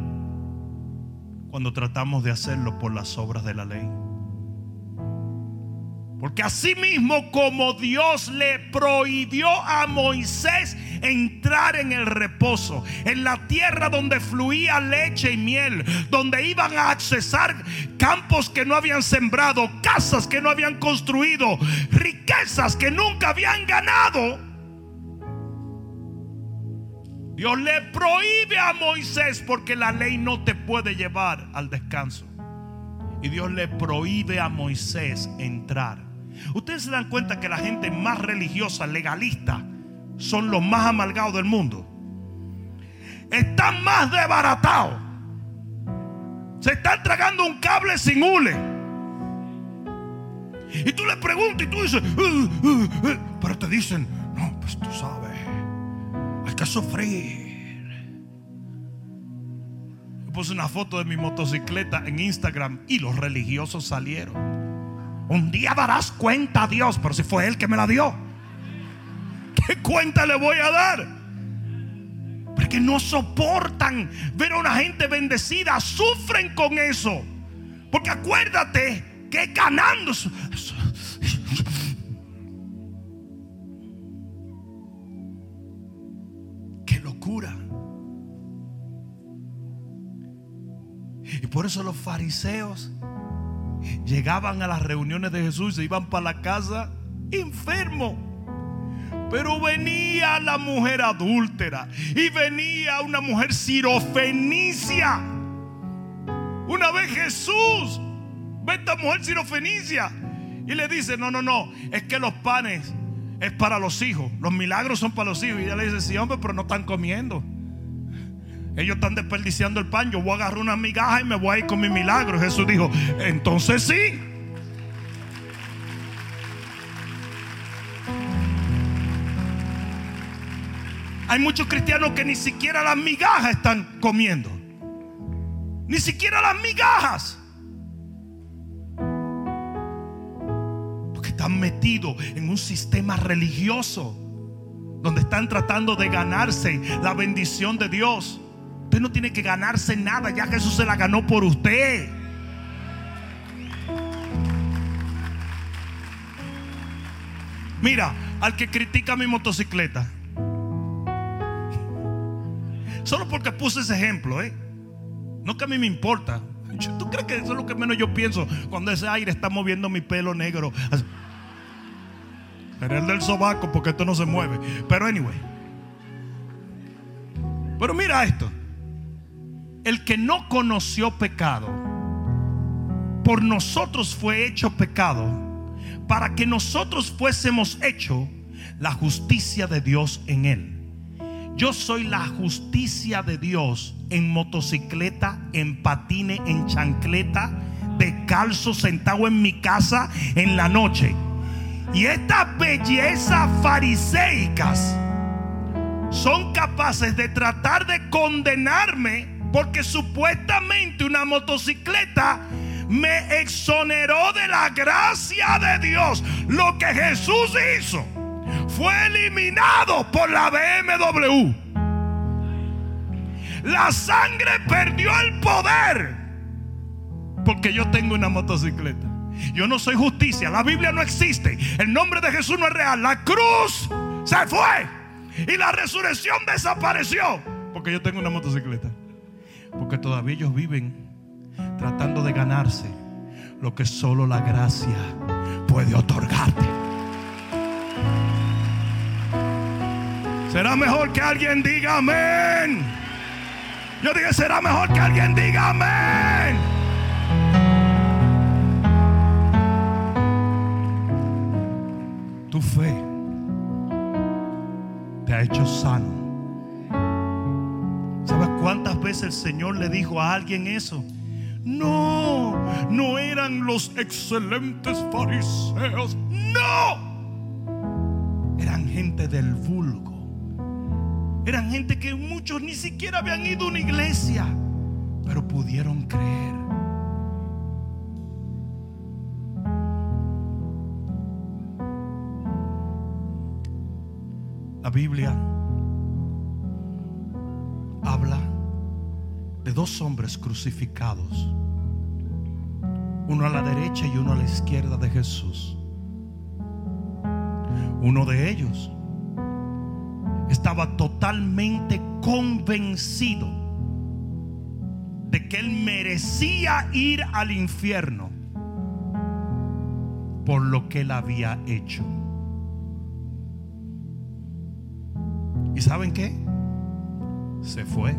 cuando tratamos de hacerlo por las obras de la ley. Porque así mismo como Dios le prohibió a Moisés entrar en el reposo, en la tierra donde fluía leche y miel, donde iban a accesar campos que no habían sembrado, casas que no habían construido, riquezas que nunca habían ganado. Dios le prohíbe a Moisés porque la ley no te puede llevar al descanso. Y Dios le prohíbe a Moisés entrar. Ustedes se dan cuenta que la gente más religiosa, legalista, son los más amargados del mundo. Están más desbaratados. Se están tragando un cable sin hule. Y tú le preguntas y tú dices, uh, uh, uh", pero te dicen, no, pues tú sabes, que sufrir. puse una foto de mi motocicleta en Instagram y los religiosos salieron. Un día darás cuenta a Dios, pero si fue Él que me la dio, ¿qué cuenta le voy a dar? Porque no soportan ver a una gente bendecida, sufren con eso. Porque acuérdate que ganando. Y por eso los fariseos llegaban a las reuniones de Jesús y se iban para la casa enfermo. Pero venía la mujer adúltera y venía una mujer sirofenicia. Una vez Jesús ve a esta mujer sirofenicia y le dice, no, no, no, es que los panes es para los hijos, los milagros son para los hijos. Y ella le dice, sí, hombre, pero no están comiendo. Ellos están desperdiciando el pan. Yo voy a agarrar una migaja y me voy a ir con mi milagro. Jesús dijo, entonces sí. Hay muchos cristianos que ni siquiera las migajas están comiendo. Ni siquiera las migajas. Están metidos en un sistema religioso donde están tratando de ganarse la bendición de Dios. Usted no tiene que ganarse nada, ya Jesús se la ganó por usted. Mira, al que critica mi motocicleta. Solo porque puse ese ejemplo, ¿eh? No que a mí me importa. ¿Tú crees que eso es lo que menos yo pienso cuando ese aire está moviendo mi pelo negro? Pero el del sobaco porque esto no se mueve. Pero anyway. Pero mira esto. El que no conoció pecado, por nosotros fue hecho pecado para que nosotros fuésemos hecho la justicia de Dios en él. Yo soy la justicia de Dios en motocicleta, en patine, en chancleta, de calzo, sentado en mi casa en la noche. Y estas bellezas fariseicas son capaces de tratar de condenarme porque supuestamente una motocicleta me exoneró de la gracia de Dios. Lo que Jesús hizo fue eliminado por la BMW. La sangre perdió el poder porque yo tengo una motocicleta. Yo no soy justicia. La Biblia no existe. El nombre de Jesús no es real. La cruz se fue. Y la resurrección desapareció. Porque yo tengo una motocicleta. Porque todavía ellos viven tratando de ganarse lo que solo la gracia puede otorgarte. Será mejor que alguien diga amén. Yo dije, será mejor que alguien diga amén. Tu fe te ha hecho sano. ¿Sabes cuántas veces el Señor le dijo a alguien eso? No, no eran los excelentes fariseos. No. Eran gente del vulgo. Eran gente que muchos ni siquiera habían ido a una iglesia, pero pudieron creer. La Biblia habla de dos hombres crucificados, uno a la derecha y uno a la izquierda de Jesús. Uno de ellos estaba totalmente convencido de que él merecía ir al infierno por lo que él había hecho. ¿Y saben qué? Se fue.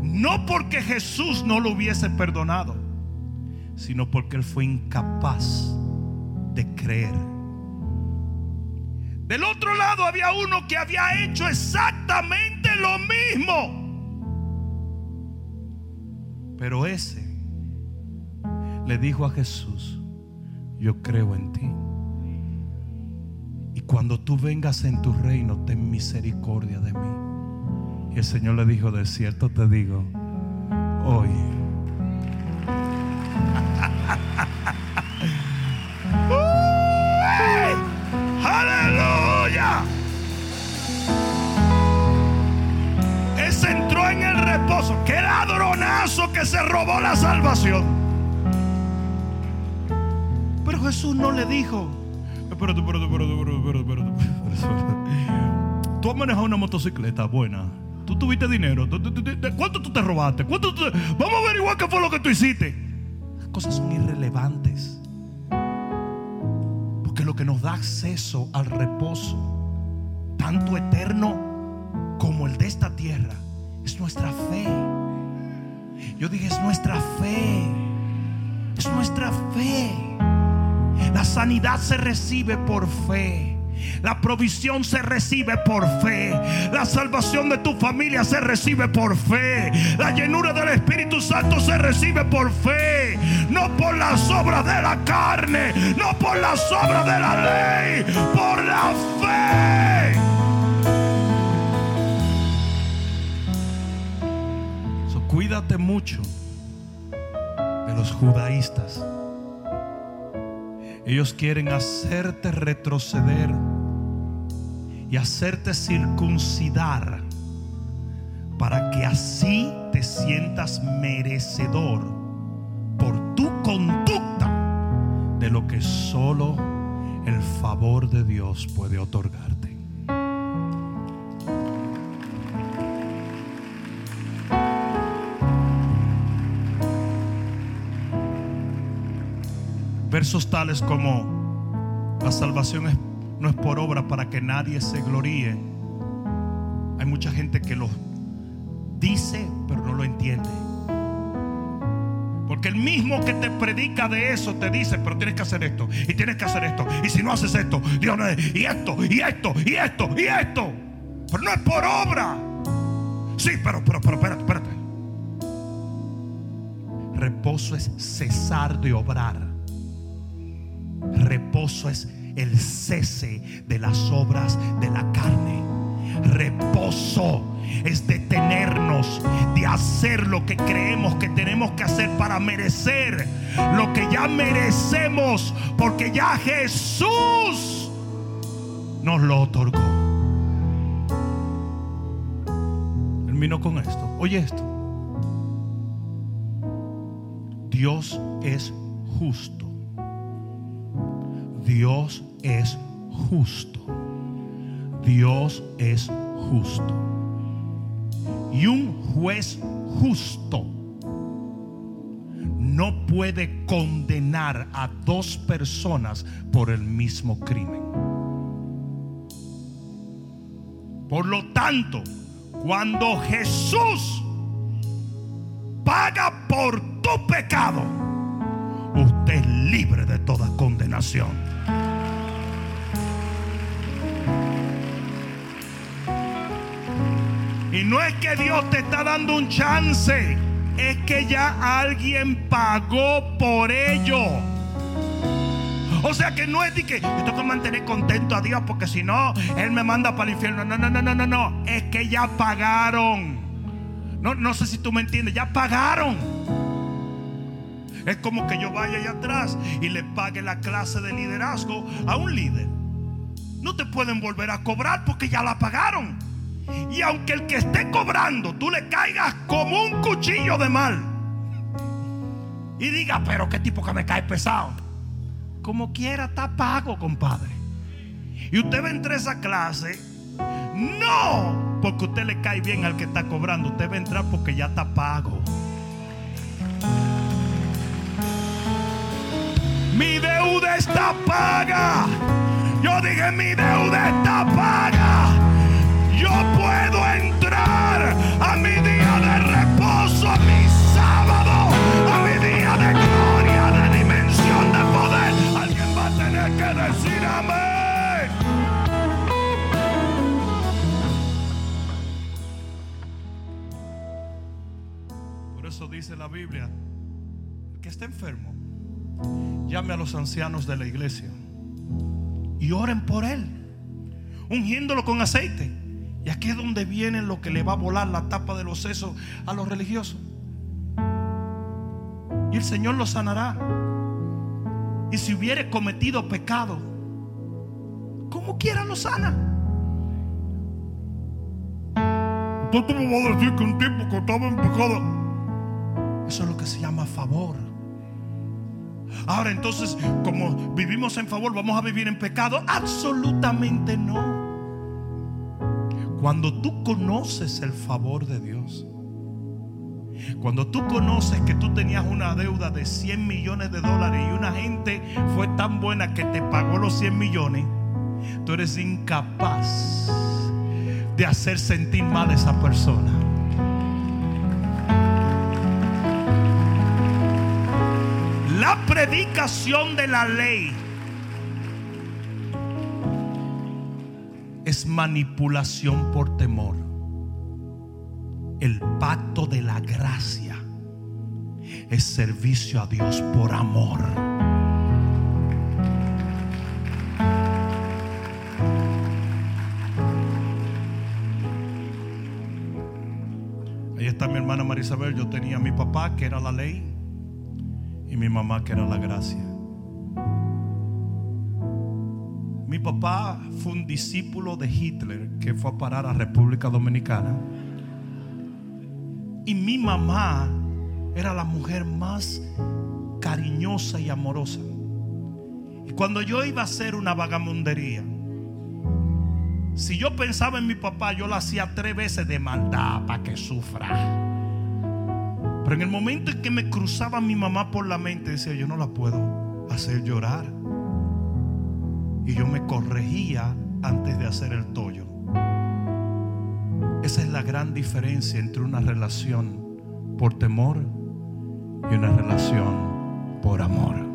No porque Jesús no lo hubiese perdonado, sino porque él fue incapaz de creer. Del otro lado había uno que había hecho exactamente lo mismo. Pero ese le dijo a Jesús, yo creo en ti. Cuando tú vengas en tu reino, ten misericordia de mí. Y el Señor le dijo, de cierto te digo, hoy. ¡Aleluya! Ese entró en el reposo. ¡Qué ladronazo que se robó la salvación! Pero Jesús no le dijo, espérate, espérate, espérate, espérate. Tú has manejado una motocicleta buena. Tú tuviste dinero. ¿Cuánto tú te robaste? ¿Cuánto Vamos a averiguar qué fue lo que tú hiciste. Las cosas son irrelevantes. Porque lo que nos da acceso al reposo, tanto eterno como el de esta tierra, es nuestra fe. Yo dije, es nuestra fe. Es nuestra fe. La sanidad se recibe por fe. La provisión se recibe por fe. La salvación de tu familia se recibe por fe. La llenura del Espíritu Santo se recibe por fe. No por las obras de la carne. No por las obras de la ley. Por la fe. Cuídate mucho de los judaístas. Ellos quieren hacerte retroceder y hacerte circuncidar para que así te sientas merecedor por tu conducta de lo que solo el favor de Dios puede otorgarte. Versos tales como la salvación no es por obra para que nadie se gloríe. Hay mucha gente que lo dice, pero no lo entiende. Porque el mismo que te predica de eso te dice, pero tienes que hacer esto, y tienes que hacer esto, y si no haces esto, Dios no es, y esto, y esto, y esto, y esto. Pero no es por obra. Sí, pero, pero, pero, espérate, espérate. Reposo es cesar de obrar. Reposo es el cese de las obras de la carne. Reposo es detenernos de hacer lo que creemos que tenemos que hacer para merecer lo que ya merecemos, porque ya Jesús nos lo otorgó. Termino con esto. Oye esto. Dios es justo. Dios es justo. Dios es justo. Y un juez justo no puede condenar a dos personas por el mismo crimen. Por lo tanto, cuando Jesús paga por tu pecado, usted es libre de toda condenación. Y no es que Dios te está dando un chance, es que ya alguien pagó por ello. O sea que no es de que yo tengo que mantener contento a Dios porque si no, Él me manda para el infierno. No, no, no, no, no, no. Es que ya pagaron. No, no sé si tú me entiendes. Ya pagaron. Es como que yo vaya allá atrás y le pague la clase de liderazgo a un líder. No te pueden volver a cobrar porque ya la pagaron. Y aunque el que esté cobrando, tú le caigas como un cuchillo de mal. Y diga, pero qué tipo que me cae pesado. Como quiera, está pago, compadre. Y usted va a entrar a esa clase. No porque usted le cae bien al que está cobrando. Usted va a entrar porque ya está pago. Mi deuda está paga. Yo dije, mi deuda está paga yo puedo entrar a mi día de reposo, a mi sábado, a mi día de gloria, de dimensión de poder. Alguien va a tener que decir amén. Por eso dice la Biblia, que está enfermo, llame a los ancianos de la iglesia y oren por él, ungiéndolo con aceite. Y aquí es donde viene lo que le va a volar la tapa de los sesos a los religiosos. Y el Señor lo sanará. Y si hubiere cometido pecado, como quiera lo sana. Entonces me va a decir que un tipo que estaba en pecado. Eso es lo que se llama favor. Ahora entonces, como vivimos en favor, ¿vamos a vivir en pecado? Absolutamente no. Cuando tú conoces el favor de Dios, cuando tú conoces que tú tenías una deuda de 100 millones de dólares y una gente fue tan buena que te pagó los 100 millones, tú eres incapaz de hacer sentir mal a esa persona. Predicación de la ley manipulación por temor. El pacto de la gracia es servicio a Dios por amor. Ahí está mi hermana Marisabel. Yo tenía a mi papá, que era la ley, y mi mamá, que era la gracia. Mi papá fue un discípulo de Hitler que fue a parar a República Dominicana. Y mi mamá era la mujer más cariñosa y amorosa. Y cuando yo iba a hacer una vagamundería, si yo pensaba en mi papá, yo lo hacía tres veces de maldad para que sufra. Pero en el momento en que me cruzaba mi mamá por la mente, decía, yo no la puedo hacer llorar. Y yo me corregía antes de hacer el tollo. Esa es la gran diferencia entre una relación por temor y una relación por amor.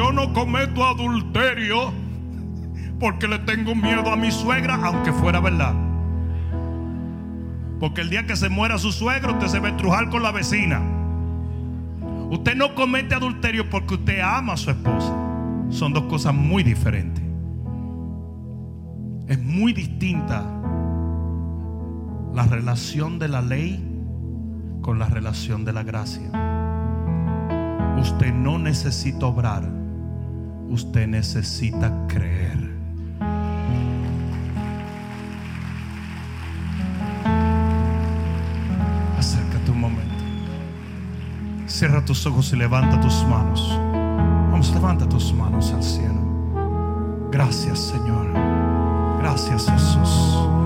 Yo no cometo adulterio porque le tengo miedo a mi suegra, aunque fuera verdad. Porque el día que se muera su suegro, usted se va a estrujar con la vecina. Usted no comete adulterio porque usted ama a su esposa. Son dos cosas muy diferentes. Es muy distinta la relación de la ley con la relación de la gracia. Usted no necesita obrar, usted necesita creer. Acércate un momento. Cierra tus ojos y levanta tus manos. Vamos, levanta tus manos al cielo. Gracias, Señor. Gracias, Jesús.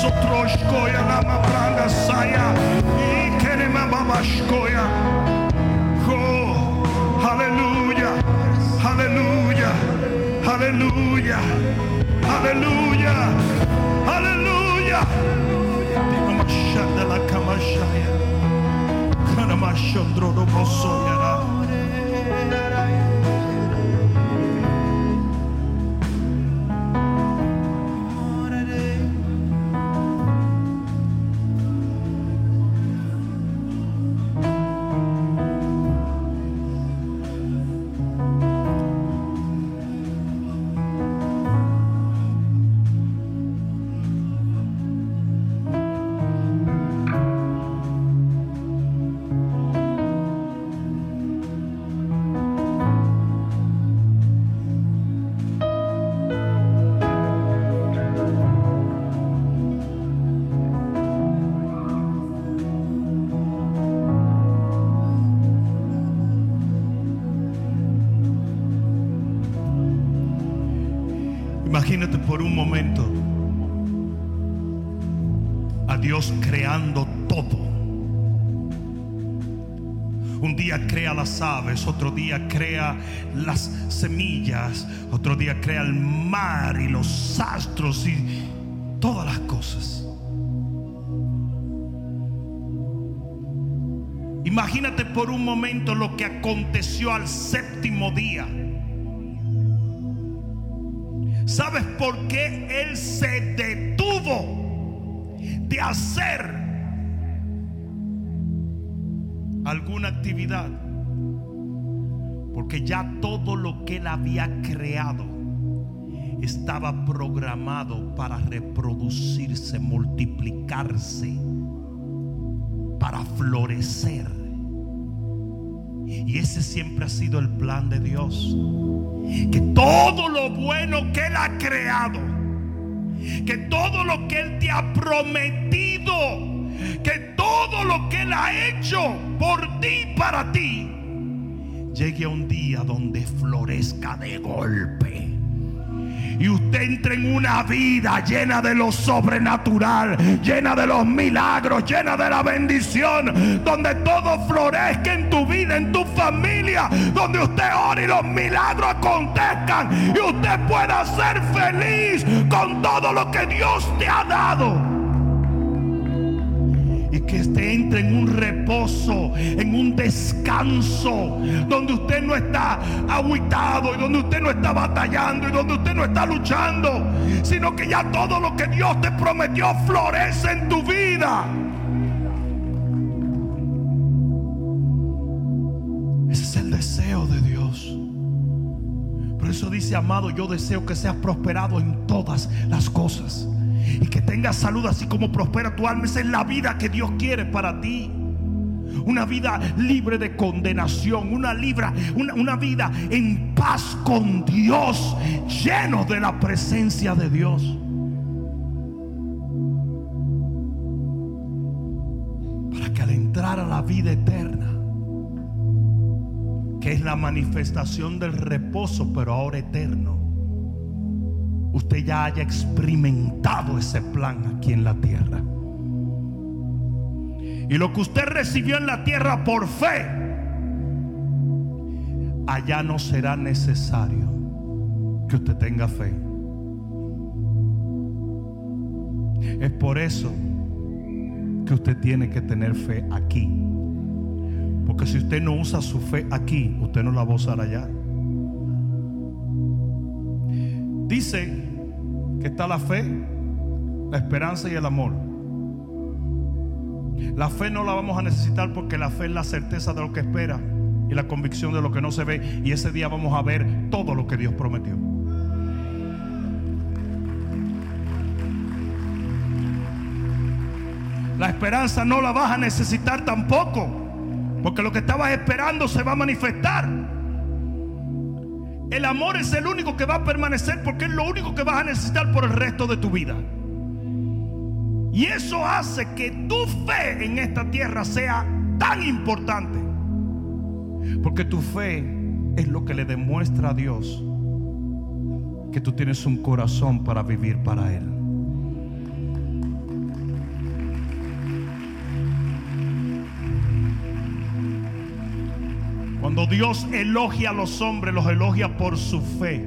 sotroshkoya branda saya. Ikene. Oh, hallelujah, hallelujah, hallelujah, hallelujah, hallelujah. La kamashaya. Kana mashondro do bosoya. las aves, otro día crea las semillas, otro día crea el mar y los astros y todas las cosas. Imagínate por un momento lo que aconteció al séptimo día. ¿Sabes por qué Él se detuvo de hacer alguna actividad? Porque ya todo lo que él había creado estaba programado para reproducirse, multiplicarse, para florecer. Y ese siempre ha sido el plan de Dios. Que todo lo bueno que Él ha creado, que todo lo que Él te ha prometido, que todo lo que Él ha hecho por ti, para ti, llegue a un día donde florezca de golpe. Y usted entra en una vida llena de lo sobrenatural, llena de los milagros, llena de la bendición, donde todo florezca en tu vida, en tu familia, donde usted ore y los milagros acontezcan y usted pueda ser feliz con todo lo que Dios te ha dado y que usted entre en un reposo, en un descanso, donde usted no está aguitado y donde usted no está batallando y donde usted no está luchando, sino que ya todo lo que Dios te prometió florece en tu vida. Ese es el deseo de Dios. Por eso dice, amado, yo deseo que seas prosperado en todas las cosas y que tengas salud así como prospera tu alma. Esa es la vida que Dios quiere para ti. Una vida libre de condenación, una, libra, una, una vida en paz con Dios, lleno de la presencia de Dios. Para que al entrar a la vida eterna, que es la manifestación del reposo, pero ahora eterno, usted ya haya experimentado ese plan aquí en la tierra. Y lo que usted recibió en la tierra por fe, allá no será necesario que usted tenga fe. Es por eso que usted tiene que tener fe aquí. Porque si usted no usa su fe aquí, usted no la va a usar allá. Dice que está la fe, la esperanza y el amor. La fe no la vamos a necesitar porque la fe es la certeza de lo que espera y la convicción de lo que no se ve. Y ese día vamos a ver todo lo que Dios prometió. La esperanza no la vas a necesitar tampoco. Porque lo que estabas esperando se va a manifestar. El amor es el único que va a permanecer porque es lo único que vas a necesitar por el resto de tu vida. Y eso hace que tu fe en esta tierra sea tan importante. Porque tu fe es lo que le demuestra a Dios que tú tienes un corazón para vivir para Él. Cuando Dios elogia a los hombres, los elogia por su fe.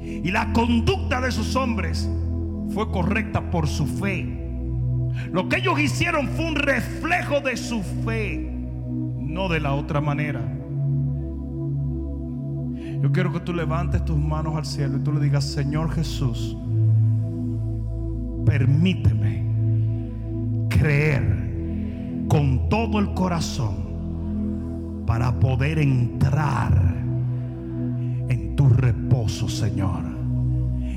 Y la conducta de esos hombres fue correcta por su fe. Lo que ellos hicieron fue un reflejo de su fe, no de la otra manera. Yo quiero que tú levantes tus manos al cielo y tú le digas, Señor Jesús, permíteme creer con todo el corazón para poder entrar en tu reposo, Señor.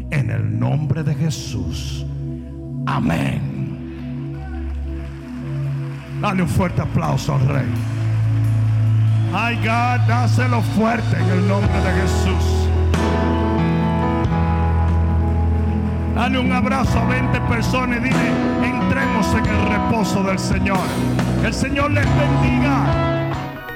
En el nombre de Jesús. Amén. Dale un fuerte aplauso al Rey. Ay, God, dáselo fuerte en el nombre de Jesús. Dale un abrazo a 20 personas y dile, entremos en el reposo del Señor. El Señor les bendiga.